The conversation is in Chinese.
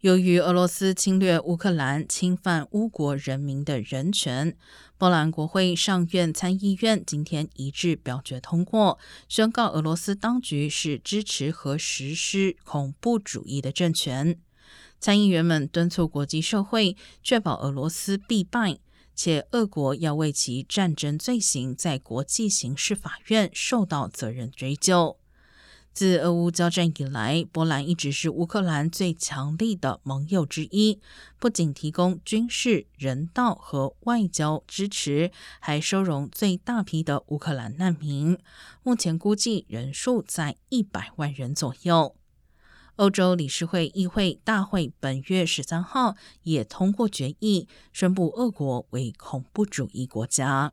由于俄罗斯侵略乌克兰，侵犯乌国人民的人权，波兰国会上院参议院今天一致表决通过，宣告俄罗斯当局是支持和实施恐怖主义的政权。参议员们敦促国际社会确保俄罗斯必败，且俄国要为其战争罪行在国际刑事法院受到责任追究。自俄乌交战以来，波兰一直是乌克兰最强力的盟友之一，不仅提供军事、人道和外交支持，还收容最大批的乌克兰难民，目前估计人数在一百万人左右。欧洲理事会议会大会本月十三号也通过决议，宣布俄国为恐怖主义国家。